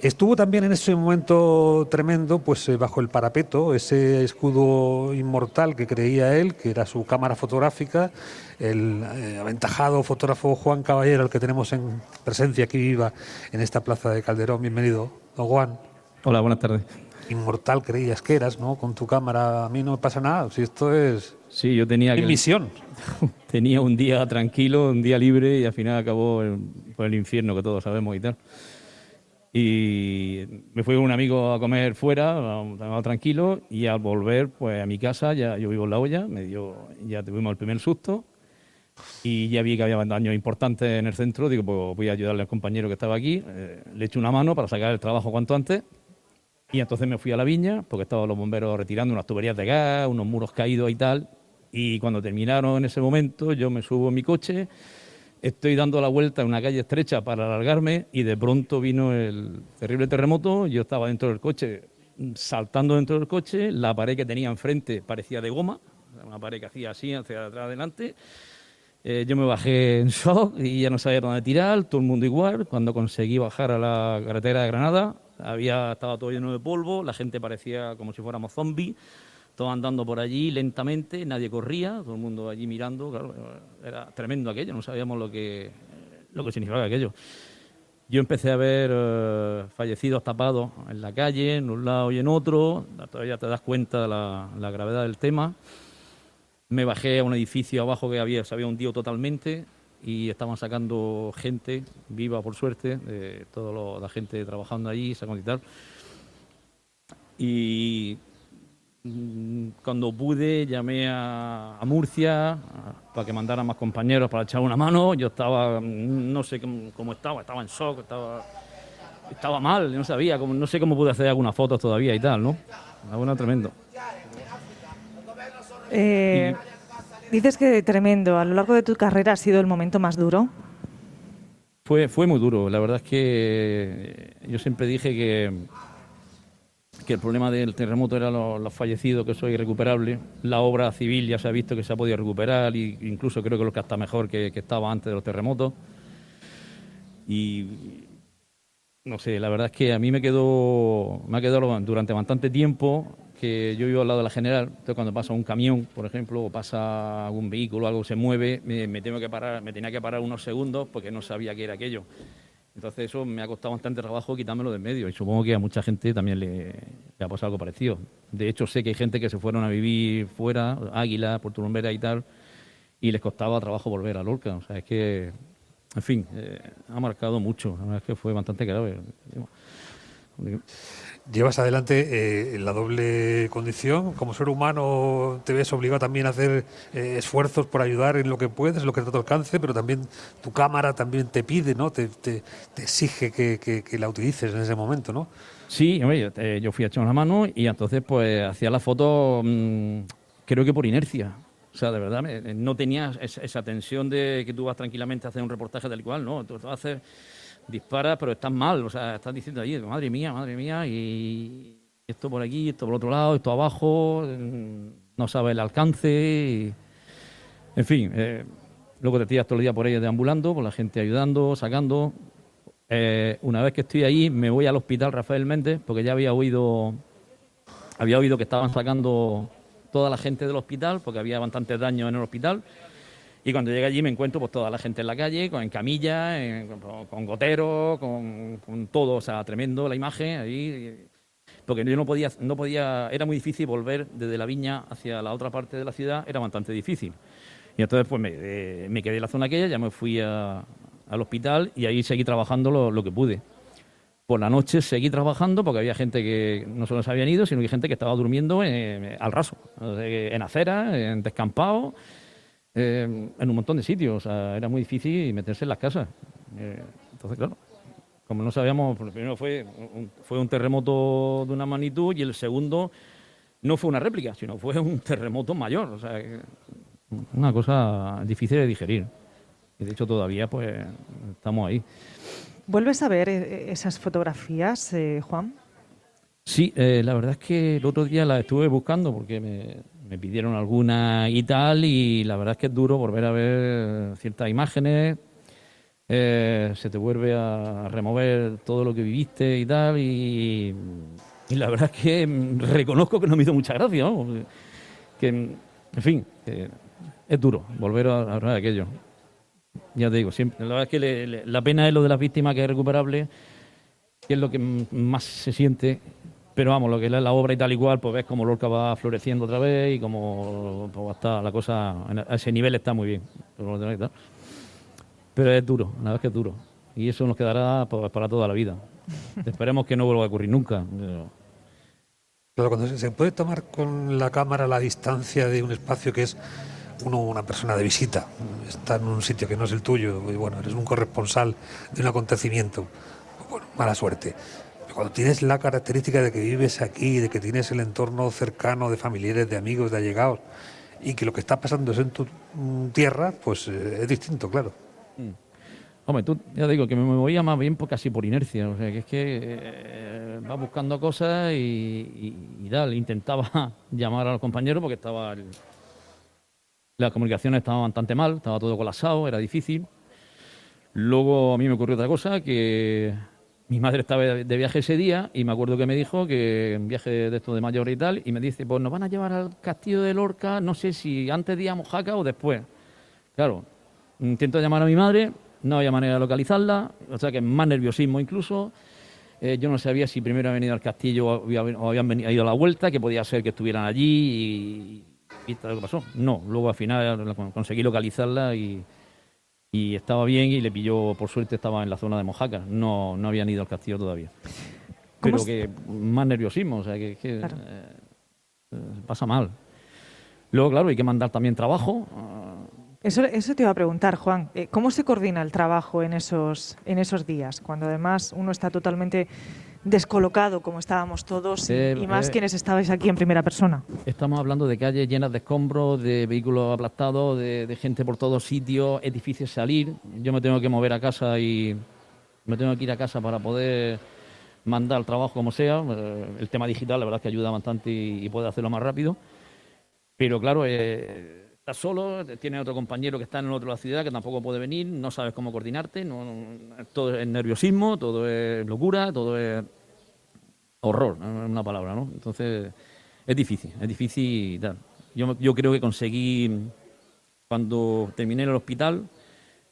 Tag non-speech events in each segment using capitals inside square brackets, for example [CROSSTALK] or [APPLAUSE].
Estuvo también en ese momento tremendo, pues eh, bajo el parapeto, ese escudo inmortal que creía él, que era su cámara fotográfica, el eh, aventajado fotógrafo Juan Caballero, el que tenemos en presencia aquí viva en esta plaza de Calderón. Bienvenido, don Juan. Hola, buenas tardes. Inmortal creías que eras, ¿no? Con tu cámara, a mí no me pasa nada, si esto es... Sí, yo tenía... Mi misión. [LAUGHS] tenía un día tranquilo, un día libre y al final acabó por el infierno que todos sabemos y tal. Y me fui con un amigo a comer fuera, tranquilo, y al volver pues a mi casa, ya yo vivo en La olla, me dio, ya tuvimos el primer susto, y ya vi que había daños importantes en el centro, digo, pues voy a ayudarle al compañero que estaba aquí, eh, le eché una mano para sacar el trabajo cuanto antes, y entonces me fui a la viña, porque estaban los bomberos retirando unas tuberías de gas, unos muros caídos y tal, y cuando terminaron en ese momento, yo me subo en mi coche, Estoy dando la vuelta en una calle estrecha para alargarme y de pronto vino el terrible terremoto. Yo estaba dentro del coche, saltando dentro del coche. La pared que tenía enfrente parecía de goma, una pared que hacía así, hacia atrás, adelante. Eh, yo me bajé en shock y ya no sabía dónde tirar, todo el mundo igual. Cuando conseguí bajar a la carretera de Granada, había, estaba todo lleno de polvo, la gente parecía como si fuéramos zombies todos andando por allí lentamente, nadie corría, todo el mundo allí mirando, claro, era tremendo aquello, no sabíamos lo que, lo que significaba aquello. Yo empecé a ver eh, fallecidos tapados en la calle, en un lado y en otro, todavía te das cuenta de la, gravedad del tema. Me bajé a un edificio abajo que había, se había hundido totalmente y estaban sacando gente viva, por suerte, de toda la gente trabajando allí, sacando y tal. Y cuando pude llamé a, Murcia para que mandaran más compañeros para echar una mano. Yo estaba, mm, no sé cómo, estaba, estaba en shock, estaba, estaba mal, no sabía, no sé cómo pude hacer algunas fotos todavía y tal, ¿no? Bueno, tremendo. Eh, dices que tremendo. A lo largo de tu carrera ha sido el momento más duro. Fue, fue muy duro. La verdad es que yo siempre dije que que el problema del terremoto era los, fallecidos, que eso es irrecuperable. La obra civil ya se ha visto que se ha podido recuperar, e incluso creo que lo que está mejor que, estaba antes de los terremotos. Y no sé, la verdad es que a mí me quedó, me ha quedado durante bastante tiempo que yo vivo al lado de la general, entonces cuando pasa un camión, por ejemplo, o pasa algún vehículo, algo se mueve, me tengo que parar, me tenía que parar unos segundos porque no sabía qué era aquello. Entonces eso me ha costado bastante trabajo quitármelo de medio y supongo que a mucha gente también le, ha pasado algo parecido. De hecho sé que hay gente que se fueron a vivir fuera, Águila, Puerto Lumbera y tal, y les costaba trabajo volver a Lorca. O sea, es que, en fin, eh, ha marcado mucho. La verdad es que fue bastante grave. Llevas adelante eh, la doble condición. Como ser humano te ves obligado también a hacer eh, esfuerzos por ayudar en lo que puedes, lo que te alcance, pero también tu cámara también te pide, ¿no? Te, exige que, la utilices en ese momento, ¿no? Sí, eh, yo, fui a echar una mano y entonces pues hacía la foto mm, creo que por inercia. O sea, de verdad, no tenía esa, tensión de que tú vas tranquilamente a hacer un reportaje tal cual, ¿no? Tú, tú haces disparas, pero estás mal, o sea, estás diciendo ahí, madre mía, madre mía, y esto por aquí, esto por otro lado, esto abajo, no sabes el alcance, en fin, eh, luego te tiras todo el día por ahí deambulando, por la gente ayudando, sacando. Eh, una vez que estoy ahí, me voy al hospital Rafael Méndez, porque ya había oído, había oído que estaban sacando toda la gente del hospital, porque había bastantes daños en el hospital. Y cuando llegué allí me encuentro pues toda la gente en la calle, con, en camilla, con, gotero, con, todo, o sea, tremendo la imagen ahí. Porque yo no podía, no podía, era muy difícil volver desde la viña hacia la otra parte de la ciudad, era bastante difícil. Y entonces pues me, eh, me quedé en la zona aquella, ya me fui al hospital y ahí seguí trabajando lo, que pude. Por la noche seguí trabajando porque había gente que no solo se habían ido, sino que gente que estaba durmiendo al raso, en acera, en descampado eh, en un montón de sitios. era muy difícil meterse en las casas. Eh, entonces, claro, como no sabíamos, pues, el primero fue un, fue un terremoto de una magnitud y el segundo no fue una réplica, sino fue un [LAUGHS] terremoto mayor. O sea, una cosa difícil de digerir. Y de hecho todavía pues estamos ahí. ¿Vuelves a ver eh, esas fotografías, Juan? Sí, la verdad es que el otro día las estuve buscando porque me, me pidieron alguna y tal, y la verdad es que es duro volver a ver ciertas imágenes. eh, se te vuelve a remover todo lo que viviste y tal, y, y la verdad es que [LAUGHS] reconozco que no me hizo mucha gracia, que, en fin, es duro volver a de aquello. Ya te digo, siempre, la verdad es que le- la pena es lo de las víctimas que es recuperable, que es lo que más se siente. Pero vamos, lo que es la obra y tal igual, pues ves como Lorca va floreciendo otra vez y como pues, está la cosa, en- a ese nivel está muy bien. Pero, y es duro, la verdad es que es duro. Y eso nos quedará pues, para toda la vida. [LAUGHS] Esperemos que no vuelva a ocurrir nunca. pero- Claro, cuando se- se puede tomar con la cámara la distancia de un espacio que es uno una persona de visita, está en un sitio que no es el tuyo, y bueno, eres un corresponsal de un acontecimiento, bueno, mala suerte. Cuando tienes la característica de que vives aquí, de que tienes el entorno cercano de familiares, de amigos, de allegados, y que lo que está pasando es en tu mm, tierra, pues eh, es distinto, claro. Hombre, tú, ya digo que me movía más bien por, casi por inercia. O sea, que es que eh, vas buscando cosas y, y- y tal. Intentaba [LAUGHS] llamar a los compañeros porque estaba. el- las comunicaciones estaban bastante mal, estaba todo colapsado, era difícil. Luego a mí me ocurrió otra cosa, que mi madre estaba de viaje ese día y me acuerdo que me dijo que viaje de esto de mayor y tal, y me dice, pues nos van a llevar al castillo de Lorca, no sé si antes de ir Mojaca o después. Claro, intento llamar a mi madre, no había manera de localizarla, o sea que más nerviosismo incluso. Eh, yo no sabía si primero habían ido al castillo o había- o habían venido, ido a la vuelta, que podía ser que estuvieran allí y, y tal, lo que pasó. No, luego al final conseguí localizarla y, y estaba bien y le pilló, por suerte estaba en la zona de Mojaca, no, no habían ido al castillo todavía. ¿Cómo Pero es- que más nerviosismo, o sea que, que, Claro. eh, eh, pasa mal. Luego, claro, hay que mandar también trabajo. ah, Eso, eso te iba a preguntar, Juan. Eh, ¿Cómo se coordina el trabajo en esos, en esos días? Cuando además uno está totalmente descolocado, como estábamos todos, y, Eh, y más eh. quienes estabais aquí en primera persona. Estamos hablando de calles llenas de escombros, de vehículos aplastados, de, de gente por todos sitios, es difícil salir. Yo me tengo que mover a casa y me tengo que ir a casa para poder mandar el trabajo como sea. Eh, El tema digital, la verdad es que ayuda bastante y, y puede hacerlo más rápido. Pero claro, eh, estás solo, tienes otro compañero que está en el otro de la ciudad que tampoco puede venir, no sabes cómo coordinarte, no- todo es nerviosismo, todo es locura, todo es horror, es una palabra, ¿no? Entonces, es difícil, es difícil y tal. Yo, yo creo que conseguí, cuando terminé en el hospital,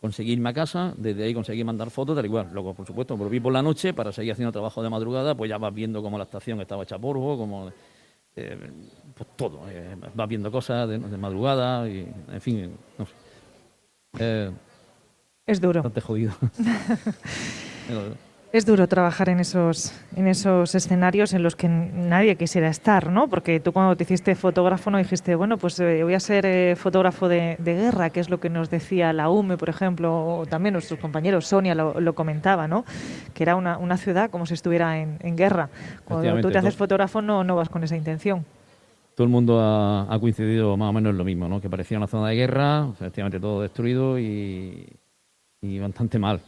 conseguí irme a casa, desde ahí conseguí mandar fotos, tal igual. Luego, por supuesto, volví por la noche para seguir haciendo trabajo de madrugada, pues ya vas viendo cómo la estación estaba hecha polvo, como eh, pues todo, eh, vas viendo cosas de, de madrugada y, en fin, no sé. Eh, Es duro. bastante jodido. [LAUGHS] Es duro trabajar en esos, en esos escenarios en los que nadie quisiera estar, ¿no? Porque tú cuando te hiciste fotógrafo no dijiste, bueno, pues eh, voy a ser eh, fotógrafo de, de guerra, que es lo que nos decía la UME, por ejemplo, o también nuestros compañeros, Sonia lo, lo comentaba, ¿no? Que era una, una ciudad como si estuviera en, en guerra. Cuando tú te haces fotógrafo no, no vas con esa intención. Todo el mundo ha, ha coincidido más o menos en lo mismo, ¿no? Que parecía una zona de guerra, efectivamente todo destruido y, y bastante mal.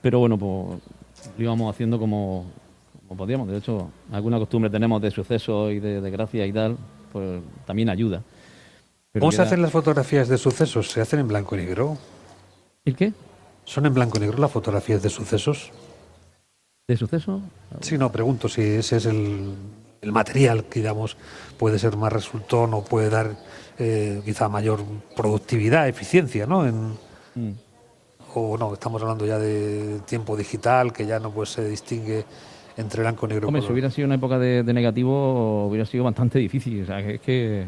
Pero bueno, pues lo íbamos haciendo como, como podíamos. De hecho, alguna costumbre tenemos de sucesos y de desgracia y tal, pues también ayuda. Pero ¿Cómo se hacen las fotografías de sucesos? ¿Se hacen en blanco y negro? ¿El qué? ¿Son en blanco y negro las fotografías de sucesos? ¿De suceso? Sí, no, pregunto si ese es el, el material que, digamos, puede ser más resultón o puede dar eh, quizá mayor productividad, eficiencia, ¿no? En, Mm. o no, estamos hablando ya de tiempo digital, que ya no pues, se distingue entre blanco y negro. Hombre, si hubiera sido una época de, de negativo, hubiera sido bastante difícil. O sea, que es que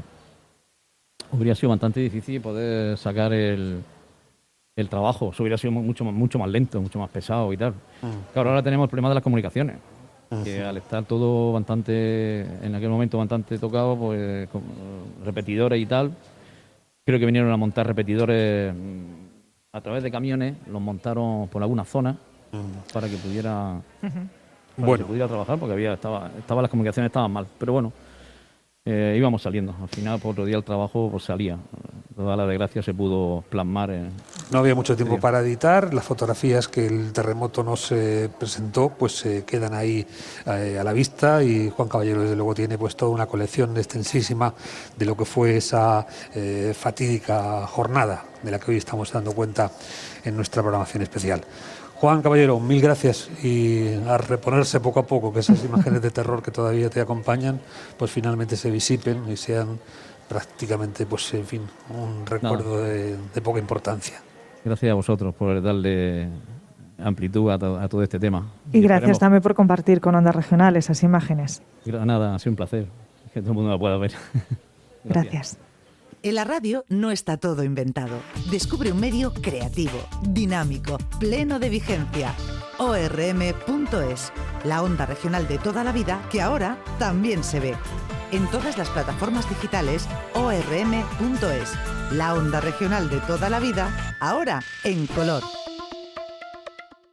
hubiera sido bastante difícil poder sacar el, el trabajo. Eso hubiera sido mu- mucho, más- mucho más lento, mucho más pesado y tal. Mm. Claro, ahora tenemos el problema de las comunicaciones. Que al estar todo bastante, en aquel momento bastante tocado, pues con, repetidores y tal, creo que vinieron a montar repetidores mm, a través de camiones, los montaron por algunas zonas Mm. para que pudiera para que Bueno. se pudiera trabajar porque había estaba, estaba las comunicaciones estaban mal pero bueno eh, íbamos saliendo al final por otro día el trabajo pues salía toda la desgracia se pudo plasmar en, no había mucho tiempo para editar. Las fotografías que el terremoto nos eh, presentó, pues eh, quedan ahí eh, a la vista y Juan Caballero desde luego tiene pues toda una colección extensísima de lo que fue esa fatídica jornada de la que hoy estamos dando cuenta en nuestra programación especial. Juan Caballero, mil gracias y a reponerse poco a poco que esas imágenes de terror que todavía te acompañan, pues finalmente se disipen y sean prácticamente, pues en fin, un recuerdo de, poca importancia. Gracias a vosotros por darle amplitud a, todo este tema. Y, gracias también por compartir con Ondas Regional esas imágenes. Nada, ha sido un placer que todo el mundo la pueda ver. [LAUGHS] gracias. En la radio no está todo inventado. Descubre un medio creativo, dinámico, pleno de vigencia. ORM.es, la onda regional de toda la vida que ahora también se ve. En todas las plataformas digitales, ORM.es, la onda regional de toda la vida, ahora en color.